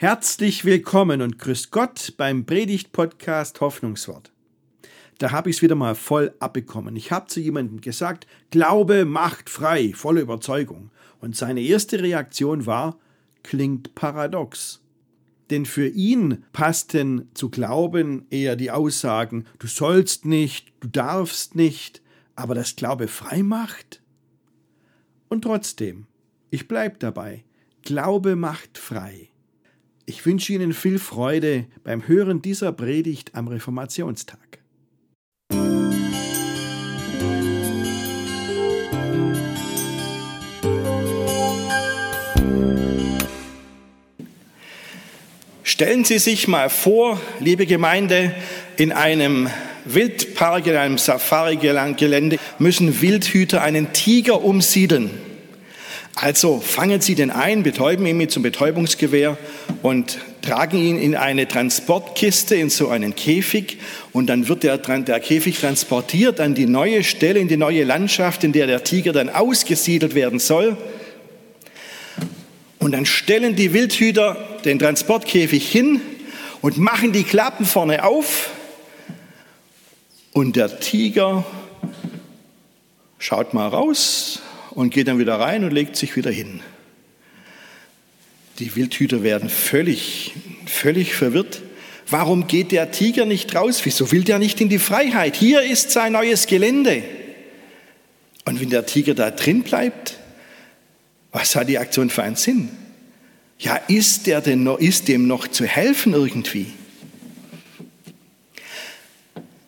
Herzlich willkommen und grüß Gott beim Predigt-Podcast Hoffnungswort. Da habe ich es wieder mal voll abbekommen. Ich habe zu jemandem gesagt, Glaube macht frei, volle Überzeugung. Und seine erste Reaktion war, klingt paradox. Denn für ihn passten zu Glauben eher die Aussagen, du sollst nicht, du darfst nicht, aber das Glaube frei macht? Und trotzdem, ich bleibe dabei, Glaube macht frei. Ich wünsche Ihnen viel Freude beim Hören dieser Predigt am Reformationstag. Stellen Sie sich mal vor, liebe Gemeinde, in einem Wildpark, in einem Safari-Gelände müssen Wildhüter einen Tiger umsiedeln. Also fangen Sie den ein, betäuben ihn mit zum Betäubungsgewehr und tragen ihn in eine Transportkiste, in so einen Käfig. Und dann wird der, der Käfig transportiert an die neue Stelle, in die neue Landschaft, in der der Tiger dann ausgesiedelt werden soll. Und dann stellen die Wildhüter den Transportkäfig hin und machen die Klappen vorne auf. Und der Tiger schaut mal raus, und geht dann wieder rein und legt sich wieder hin. Die Wildhüter werden völlig, völlig verwirrt. Warum geht der Tiger nicht raus? Wieso will der nicht in die Freiheit? Hier ist sein neues Gelände. Und wenn der Tiger da drin bleibt, was hat die Aktion für einen Sinn? Ja, ist, der denn noch, ist dem noch zu helfen irgendwie?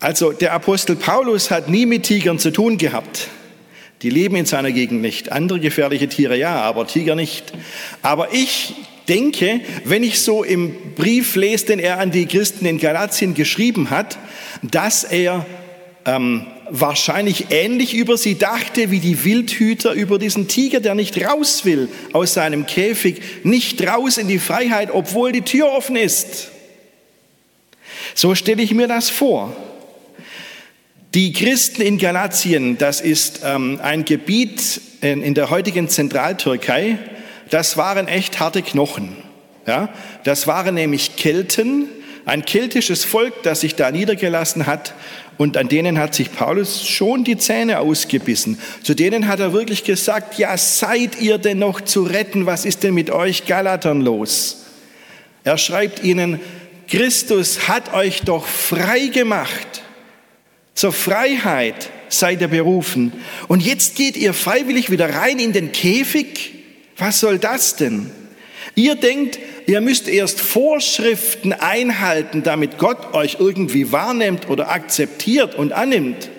Also der Apostel Paulus hat nie mit Tigern zu tun gehabt. Die leben in seiner Gegend nicht. Andere gefährliche Tiere ja, aber Tiger nicht. Aber ich denke, wenn ich so im Brief lese, den er an die Christen in Galatien geschrieben hat, dass er ähm, wahrscheinlich ähnlich über sie dachte wie die Wildhüter über diesen Tiger, der nicht raus will aus seinem Käfig, nicht raus in die Freiheit, obwohl die Tür offen ist. So stelle ich mir das vor. Die Christen in Galatien, das ist ähm, ein Gebiet in, in, der heutigen Zentraltürkei, das waren echt harte Knochen. Ja? Das waren nämlich Kelten, ein keltisches Volk, das sich da niedergelassen hat und an denen hat sich Paulus schon die Zähne ausgebissen. Zu denen hat er wirklich gesagt, ja, seid ihr denn noch zu retten? Was ist denn mit euch Galatern los? Er schreibt ihnen, Christus hat euch doch frei gemacht zur Freiheit seid ihr berufen. Und jetzt geht ihr freiwillig wieder rein in den Käfig? Was soll das denn? Ihr denkt, ihr müsst erst Vorschriften einhalten, damit Gott euch irgendwie wahrnimmt oder akzeptiert und annimmt.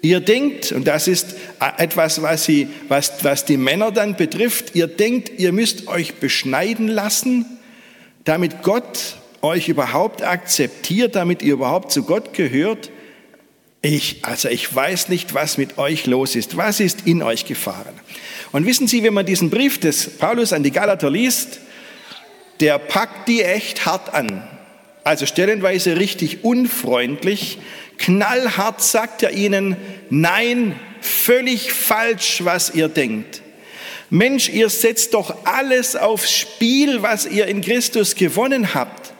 Ihr denkt, und das ist etwas, was, sie, was, was die Männer dann betrifft, ihr denkt, ihr müsst euch beschneiden lassen, damit Gott euch überhaupt akzeptiert, damit ihr überhaupt zu Gott gehört. Ich, also ich weiß nicht, was mit euch los ist. Was ist in euch gefahren? Und wissen Sie, wenn man diesen Brief des Paulus an die Galater liest, der packt die echt hart an. Also stellenweise richtig unfreundlich, knallhart sagt er ihnen, nein, völlig falsch, was ihr denkt. Mensch, ihr setzt doch alles aufs Spiel, was ihr in Christus gewonnen habt.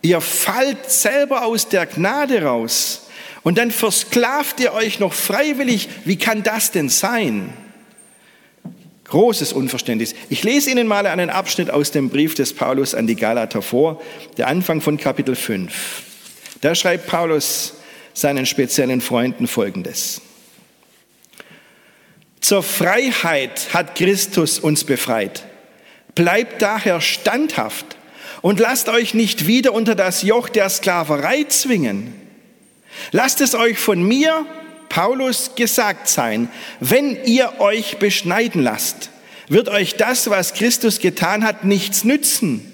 Ihr fallt selber aus der Gnade raus. Und dann versklavt ihr euch noch freiwillig. Wie kann das denn sein? Großes Unverständnis. Ich lese Ihnen mal einen Abschnitt aus dem Brief des Paulus an die Galater vor, der Anfang von Kapitel 5. Da schreibt Paulus seinen speziellen Freunden Folgendes. Zur Freiheit hat Christus uns befreit. Bleibt daher standhaft und lasst euch nicht wieder unter das Joch der Sklaverei zwingen. Lasst es euch von mir, Paulus, gesagt sein, wenn ihr euch beschneiden lasst, wird euch das, was Christus getan hat, nichts nützen.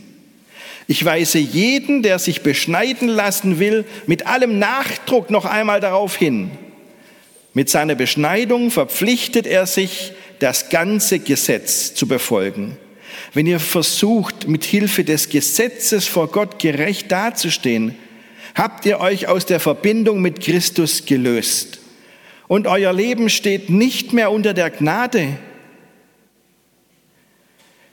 Ich weise jeden, der sich beschneiden lassen will, mit allem Nachdruck noch einmal darauf hin. Mit seiner Beschneidung verpflichtet er sich, das ganze Gesetz zu befolgen. Wenn ihr versucht, mit Hilfe des Gesetzes vor Gott gerecht dazustehen, habt ihr euch aus der Verbindung mit Christus gelöst. Und euer Leben steht nicht mehr unter der Gnade.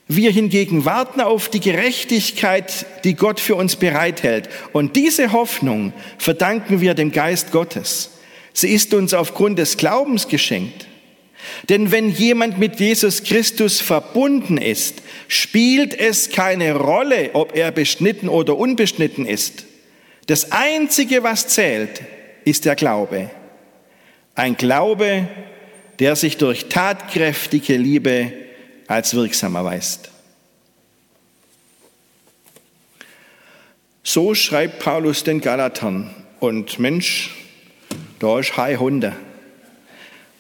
Wir hingegen warten auf die Gerechtigkeit, die Gott für uns bereithält. Und diese Hoffnung verdanken wir dem Geist Gottes. Sie ist uns aufgrund des Glaubens geschenkt. Denn wenn jemand mit Jesus Christus verbunden ist, spielt es keine Rolle, ob er beschnitten oder unbeschnitten ist. Das Einzige, was zählt, ist der Glaube. Ein Glaube, der sich durch tatkräftige Liebe als wirksam erweist. So schreibt Paulus den Galatern. Und Mensch, da ist High Hunde.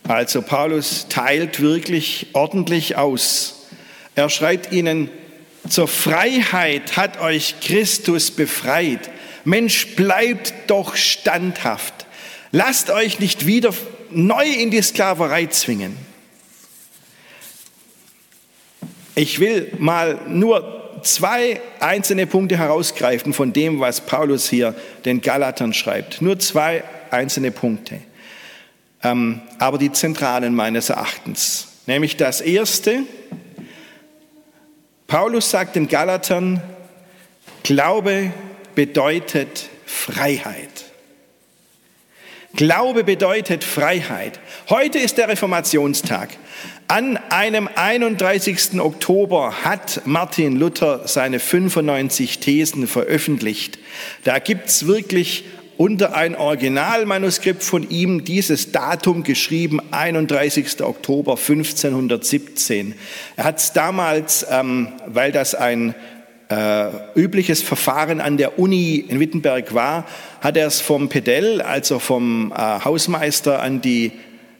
Also Paulus teilt wirklich ordentlich aus. Er schreibt ihnen, zur Freiheit hat euch Christus befreit. Mensch, bleibt doch standhaft. Lasst euch nicht wieder neu in die Sklaverei zwingen. Ich will mal nur zwei einzelne Punkte herausgreifen von dem, was Paulus hier den Galatern schreibt. Nur zwei einzelne Punkte. Ähm, aber die zentralen meines Erachtens. Nämlich das erste, Paulus sagt den Galatern, Glaube bedeutet Freiheit. Glaube bedeutet Freiheit. Heute ist der Reformationstag. An einem 31. Oktober hat Martin Luther seine 95 Thesen veröffentlicht. Da gibt's wirklich unter ein Originalmanuskript von ihm dieses Datum geschrieben, 31. Oktober 1517. Er hat es damals, ähm, weil das ein äh, übliches Verfahren an der Uni in Wittenberg war, hat er es vom Pedell, also vom äh, Hausmeister, an die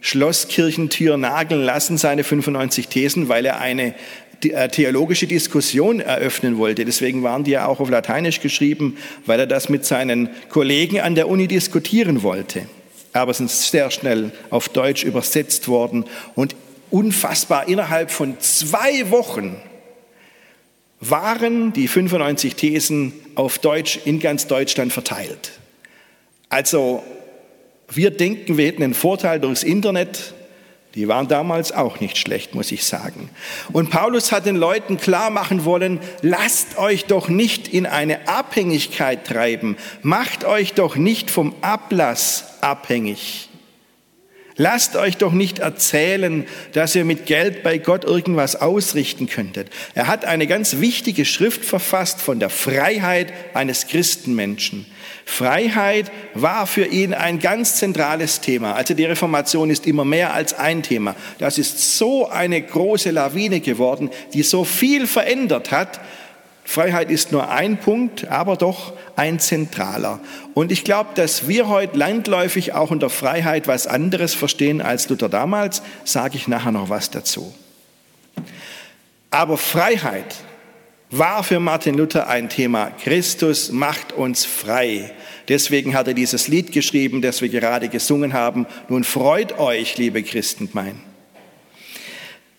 Schlosskirchentür nageln lassen, seine 95 Thesen, weil er eine äh, theologische Diskussion eröffnen wollte. Deswegen waren die ja auch auf Lateinisch geschrieben, weil er das mit seinen Kollegen an der Uni diskutieren wollte. Aber sind sehr schnell auf Deutsch übersetzt worden und unfassbar innerhalb von zwei Wochen waren die 95 Thesen auf Deutsch in ganz Deutschland verteilt. Also wir denken, wir hätten einen Vorteil durchs Internet. Die waren damals auch nicht schlecht, muss ich sagen. Und Paulus hat den Leuten klar machen wollen, lasst euch doch nicht in eine Abhängigkeit treiben. Macht euch doch nicht vom Ablass abhängig. Lasst euch doch nicht erzählen, dass ihr mit Geld bei Gott irgendwas ausrichten könntet. Er hat eine ganz wichtige Schrift verfasst von der Freiheit eines Christenmenschen. Freiheit war für ihn ein ganz zentrales Thema. Also die Reformation ist immer mehr als ein Thema. Das ist so eine große Lawine geworden, die so viel verändert hat. Freiheit ist nur ein Punkt, aber doch ein zentraler. Und ich glaube, dass wir heute landläufig auch unter Freiheit was anderes verstehen als Luther damals, sage ich nachher noch was dazu. Aber Freiheit war für Martin Luther ein Thema. Christus macht uns frei. Deswegen hat er dieses Lied geschrieben, das wir gerade gesungen haben. Nun freut euch, liebe Christen, mein.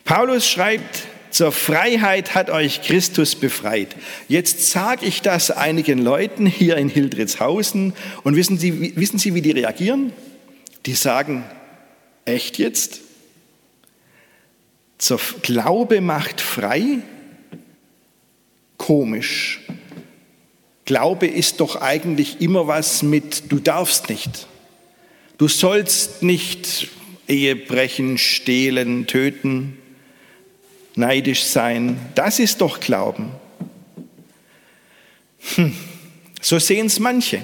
Paulus schreibt, zur Freiheit hat euch Christus befreit. Jetzt sage ich das einigen Leuten hier in Hildritzhausen und wissen Sie, wissen Sie, wie die reagieren? Die sagen, echt jetzt? Zur Glaube macht frei? komisch. Glaube ist doch eigentlich immer was mit, du darfst nicht. Du sollst nicht Ehe brechen, stehlen, töten, neidisch sein. Das ist doch Glauben. Hm. So sehen es manche.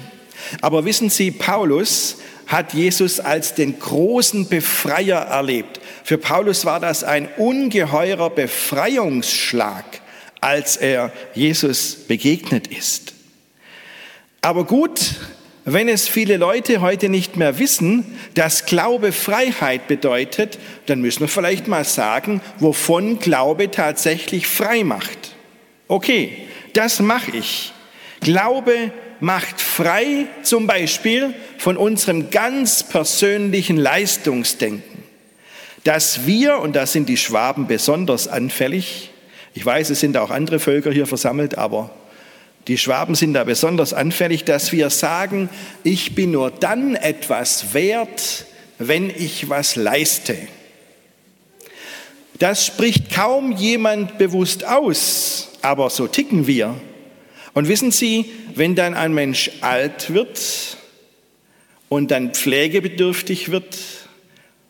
Aber wissen Sie, Paulus hat Jesus als den großen Befreier erlebt. Für Paulus war das ein ungeheurer Befreiungsschlag als er Jesus begegnet ist. Aber gut, wenn es viele Leute heute nicht mehr wissen, dass Glaube Freiheit bedeutet, dann müssen wir vielleicht mal sagen, wovon Glaube tatsächlich frei macht. Okay, das mache ich. Glaube macht frei zum Beispiel von unserem ganz persönlichen Leistungsdenken, dass wir, und da sind die Schwaben besonders anfällig, ich weiß, es sind auch andere Völker hier versammelt, aber die Schwaben sind da besonders anfällig, dass wir sagen, ich bin nur dann etwas wert, wenn ich was leiste. Das spricht kaum jemand bewusst aus, aber so ticken wir. Und wissen Sie, wenn dann ein Mensch alt wird und dann pflegebedürftig wird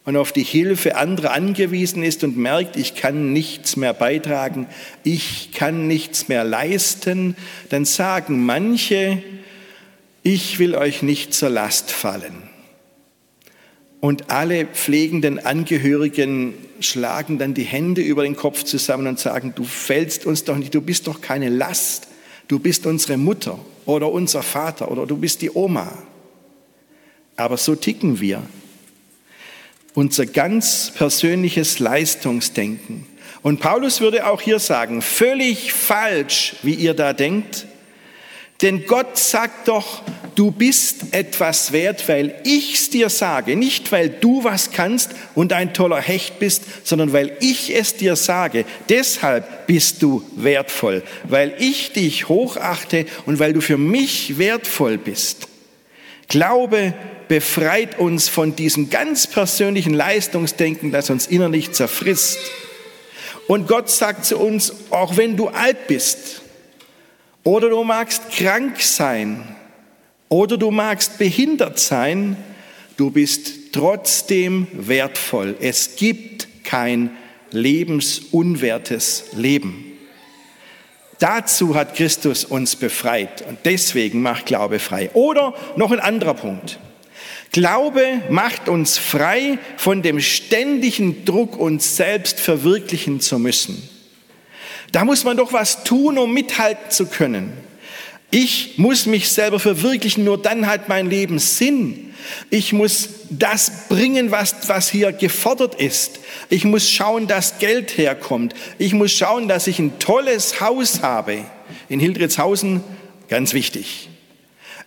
und auf die Hilfe anderer angewiesen ist und merkt, ich kann nichts mehr beitragen, ich kann nichts mehr leisten, dann sagen manche, ich will euch nicht zur Last fallen. Und alle pflegenden Angehörigen schlagen dann die Hände über den Kopf zusammen und sagen, du fällst uns doch nicht, du bist doch keine Last, du bist unsere Mutter oder unser Vater oder du bist die Oma. Aber so ticken wir. Unser ganz persönliches Leistungsdenken. Und Paulus würde auch hier sagen, völlig falsch, wie ihr da denkt. Denn Gott sagt doch, du bist etwas wert, weil ich's dir sage, nicht weil du was kannst und ein toller Hecht bist, sondern weil ich es dir sage. Deshalb bist du wertvoll, weil ich dich hochachte und weil du für mich wertvoll bist. Glaube befreit uns von diesem ganz persönlichen Leistungsdenken, das uns innerlich zerfrisst. Und Gott sagt zu uns, auch wenn du alt bist oder du magst krank sein, oder du magst behindert sein, du bist trotzdem wertvoll. Es gibt kein lebensunwertes Leben. Dazu hat Christus uns befreit und deswegen macht Glaube frei. Oder noch ein anderer Punkt. Glaube macht uns frei von dem ständigen Druck, uns selbst verwirklichen zu müssen. Da muss man doch was tun, um mithalten zu können. Ich muss mich selber verwirklichen, nur dann hat mein Leben Sinn. Ich muss das bringen, was, was hier gefordert ist. Ich muss schauen, dass Geld herkommt. Ich muss schauen, dass ich ein tolles Haus habe. In Hildritzhausen, ganz wichtig.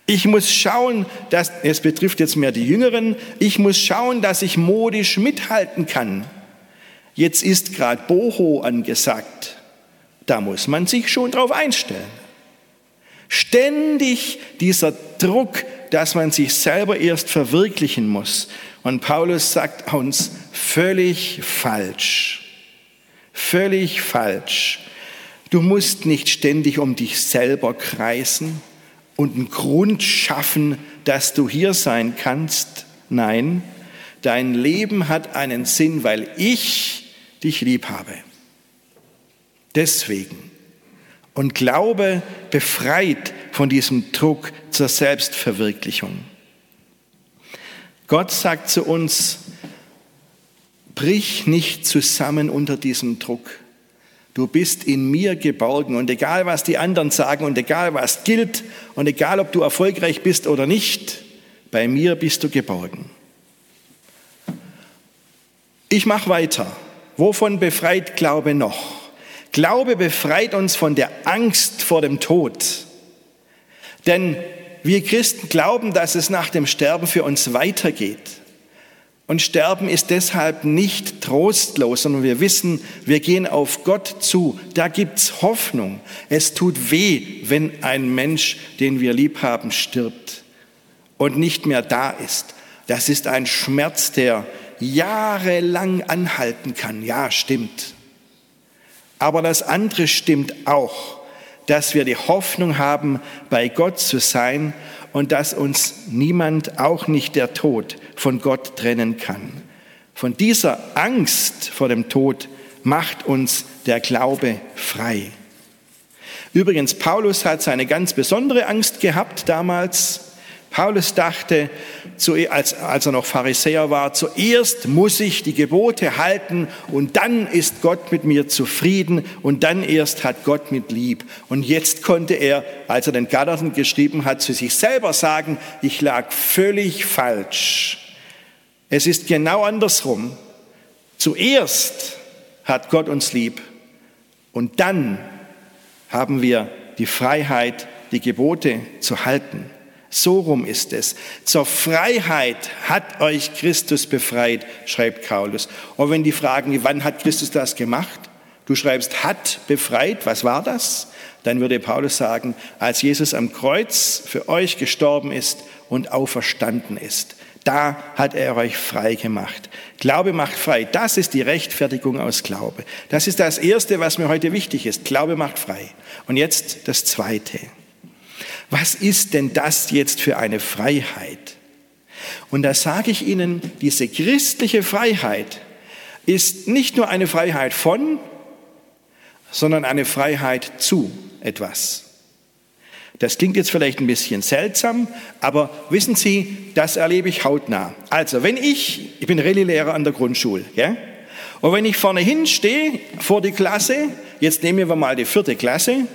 Ich muss schauen, dass, es betrifft jetzt mehr die Jüngeren, ich muss schauen, dass ich modisch mithalten kann. Jetzt ist gerade Boho angesagt. Da muss man sich schon drauf einstellen. Ständig dieser Druck, dass man sich selber erst verwirklichen muss. Und Paulus sagt uns völlig falsch. Völlig falsch. Du musst nicht ständig um dich selber kreisen und einen Grund schaffen, dass du hier sein kannst. Nein, dein Leben hat einen Sinn, weil ich dich lieb habe. Deswegen und Glaube befreit von diesem Druck zur Selbstverwirklichung. Gott sagt zu uns, brich nicht zusammen unter diesem Druck. Du bist in mir geborgen und egal was die anderen sagen und egal was gilt und egal ob du erfolgreich bist oder nicht, bei mir bist du geborgen. Ich mache weiter. Wovon befreit Glaube noch? Glaube befreit uns von der Angst vor dem Tod. Denn wir Christen glauben, dass es nach dem Sterben für uns weitergeht. Und Sterben ist deshalb nicht trostlos, sondern wir wissen, wir gehen auf Gott zu. Da gibt's Hoffnung. Es tut weh, wenn ein Mensch, den wir lieb haben, stirbt und nicht mehr da ist. Das ist ein Schmerz, der jahrelang anhalten kann. Ja, stimmt. Aber das andere stimmt auch, dass wir die Hoffnung haben, bei Gott zu sein und dass uns niemand, auch nicht der Tod, von Gott trennen kann. Von dieser Angst vor dem Tod macht uns der Glaube frei. Übrigens, Paulus hat seine ganz besondere Angst gehabt damals. Paulus dachte, als, als er noch Pharisäer war, zuerst muss ich die Gebote halten und dann ist Gott mit mir zufrieden und dann erst hat Gott mit lieb. Und jetzt konnte er, als er den Galaten geschrieben hat, zu sich selber sagen, ich lag völlig falsch. Es ist genau andersrum. Zuerst hat Gott uns lieb und dann haben wir die Freiheit, die Gebote zu halten. So rum ist es. Zur Freiheit hat euch Christus befreit, schreibt Paulus. Und wenn die fragen, wann hat Christus das gemacht? Du schreibst hat befreit, was war das? Dann würde Paulus sagen, als Jesus am Kreuz für euch gestorben ist und auferstanden ist. Da hat er euch frei gemacht. Glaube macht frei. Das ist die Rechtfertigung aus Glaube. Das ist das Erste, was mir heute wichtig ist. Glaube macht frei. Und jetzt das Zweite. Was ist denn das jetzt für eine Freiheit? Und da sage ich Ihnen, diese christliche Freiheit ist nicht nur eine Freiheit von, sondern eine Freiheit zu etwas. Das klingt jetzt vielleicht ein bisschen seltsam, aber wissen Sie, das erlebe ich hautnah. Also, wenn ich, ich bin Rallye-Lehrer an der Grundschule, ja, und wenn ich vorne hinstehe vor die Klasse, jetzt nehmen wir mal die vierte Klasse,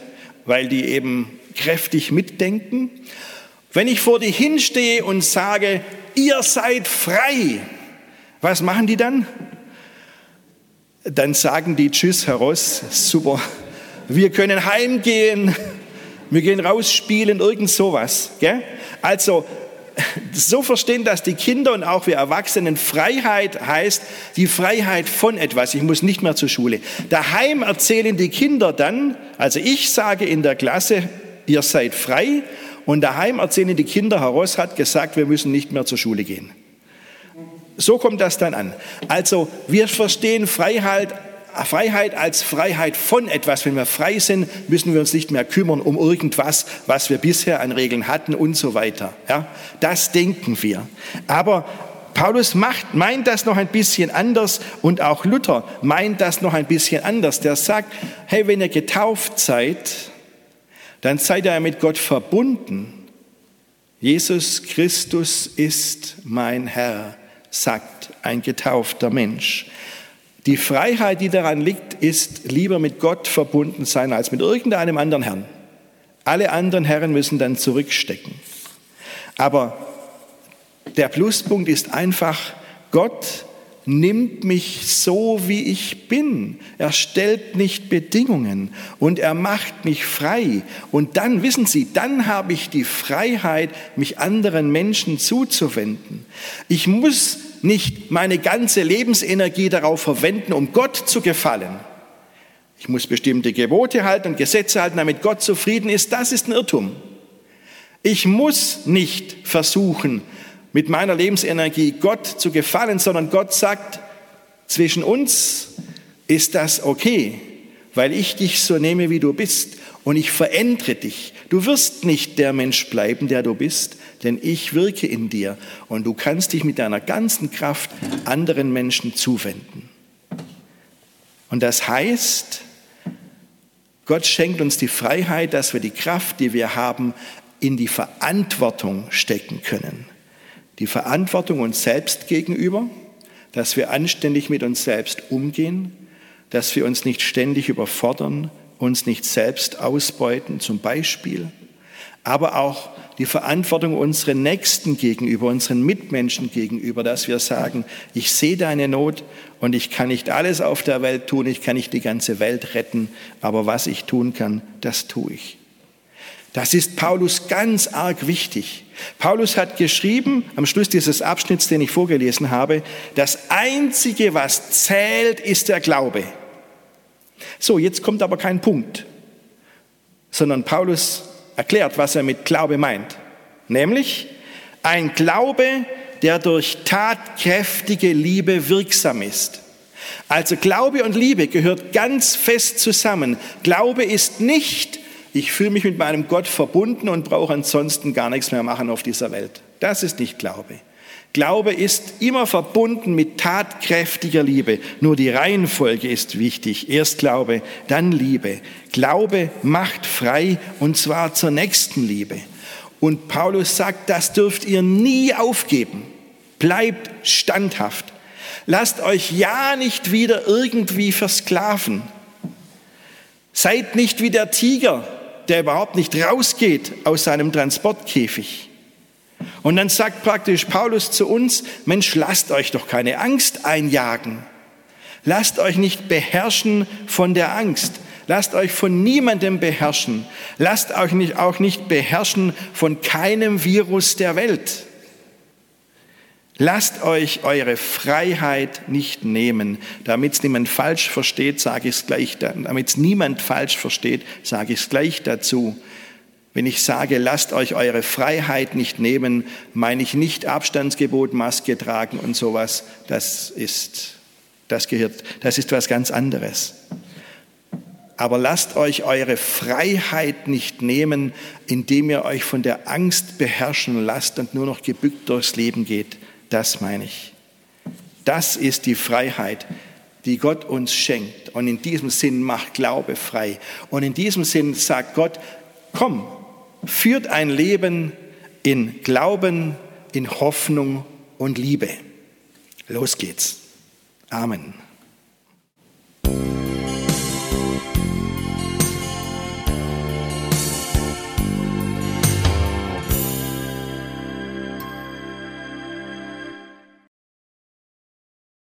weil die eben kräftig mitdenken, wenn ich vor die hinstehe und sage, ihr seid frei, was machen die dann? Dann sagen die Tschüss heraus, super, wir können heimgehen, wir gehen raus spielen, irgend sowas. Gell? Also so verstehen, dass die Kinder und auch wir Erwachsenen Freiheit heißt, die Freiheit von etwas. Ich muss nicht mehr zur Schule. Daheim erzählen die Kinder dann, also ich sage in der Klasse, ihr seid frei und daheim erzählen die Kinder, Herr Ross hat gesagt, wir müssen nicht mehr zur Schule gehen. So kommt das dann an. Also wir verstehen Freiheit, Freiheit als Freiheit von etwas. Wenn wir frei sind, müssen wir uns nicht mehr kümmern um irgendwas, was wir bisher an Regeln hatten und so weiter. Ja, das denken wir. Aber Paulus macht, meint das noch ein bisschen anders und auch Luther meint das noch ein bisschen anders. Der sagt, hey, wenn ihr getauft seid, dann seid ihr mit Gott verbunden. Jesus Christus ist mein Herr, sagt ein getaufter Mensch. Die Freiheit, die daran liegt, ist lieber mit Gott verbunden sein als mit irgendeinem anderen Herrn. Alle anderen Herren müssen dann zurückstecken. Aber der Pluspunkt ist einfach, Gott nimmt mich so, wie ich bin. Er stellt nicht Bedingungen und er macht mich frei. Und dann, wissen Sie, dann habe ich die Freiheit, mich anderen Menschen zuzuwenden. Ich muss nicht meine ganze Lebensenergie darauf verwenden, um Gott zu gefallen. Ich muss bestimmte Gebote halten und Gesetze halten, damit Gott zufrieden ist. Das ist ein Irrtum. Ich muss nicht versuchen, mit meiner Lebensenergie Gott zu gefallen, sondern Gott sagt, zwischen uns ist das okay, weil ich dich so nehme, wie du bist und ich verändere dich. Du wirst nicht der Mensch bleiben, der du bist, denn ich wirke in dir und du kannst dich mit deiner ganzen Kraft anderen Menschen zuwenden. Und das heißt, Gott schenkt uns die Freiheit, dass wir die Kraft, die wir haben, in die Verantwortung stecken können die Verantwortung uns selbst gegenüber, dass wir anständig mit uns selbst umgehen, dass wir uns nicht ständig überfordern, uns nicht selbst ausbeuten zum Beispiel, aber auch die Verantwortung unseren Nächsten gegenüber, unseren Mitmenschen gegenüber, dass wir sagen, ich sehe deine Not und ich kann nicht alles auf der Welt tun, ich kann nicht die ganze Welt retten, aber was ich tun kann, das tue ich. Das ist Paulus ganz arg wichtig. Paulus hat geschrieben, am Schluss dieses Abschnitts, den ich vorgelesen habe, das Einzige, was zählt, ist der Glaube. So, jetzt kommt aber kein Punkt, sondern Paulus erklärt, was er mit Glaube meint. Nämlich ein Glaube, der durch tatkräftige Liebe wirksam ist. Also Glaube und Liebe gehört ganz fest zusammen. Glaube ist nicht ich fühle mich mit meinem Gott verbunden und brauche ansonsten gar nichts mehr machen auf dieser Welt. Das ist nicht Glaube. Glaube ist immer verbunden mit tatkräftiger Liebe. Nur die Reihenfolge ist wichtig. Erst Glaube, dann Liebe. Glaube macht frei und zwar zur nächsten Liebe. Und Paulus sagt, das dürft ihr nie aufgeben. Bleibt standhaft. Lasst euch ja nicht wieder irgendwie versklaven. Seid nicht wie der Tiger, der überhaupt nicht rausgeht aus seinem Transportkäfig. Und dann sagt praktisch Paulus zu uns, Mensch, lasst euch doch keine Angst einjagen. Lasst euch nicht beherrschen von der Angst. Lasst euch von niemandem beherrschen. Lasst euch nicht, auch nicht beherrschen von keinem Virus der Welt. Lasst euch eure Freiheit nicht nehmen. Damit es niemand falsch versteht, sage ich es gleich, damit es niemand falsch versteht, sage ich es gleich dazu. Wenn ich sage, lasst euch eure Freiheit nicht nehmen, meine ich nicht Abstandsgebot, Maske tragen und sowas. Das ist, das gehört, das ist was ganz anderes. Aber lasst euch eure Freiheit nicht nehmen, indem ihr euch von der Angst beherrschen lasst und nur noch gebückt durchs Leben geht. Das meine ich. Das ist die Freiheit, die Gott uns schenkt. Und in diesem Sinn macht Glaube frei. Und in diesem Sinn sagt Gott, komm, führt ein Leben in Glauben, in Hoffnung und Liebe. Los geht's. Amen.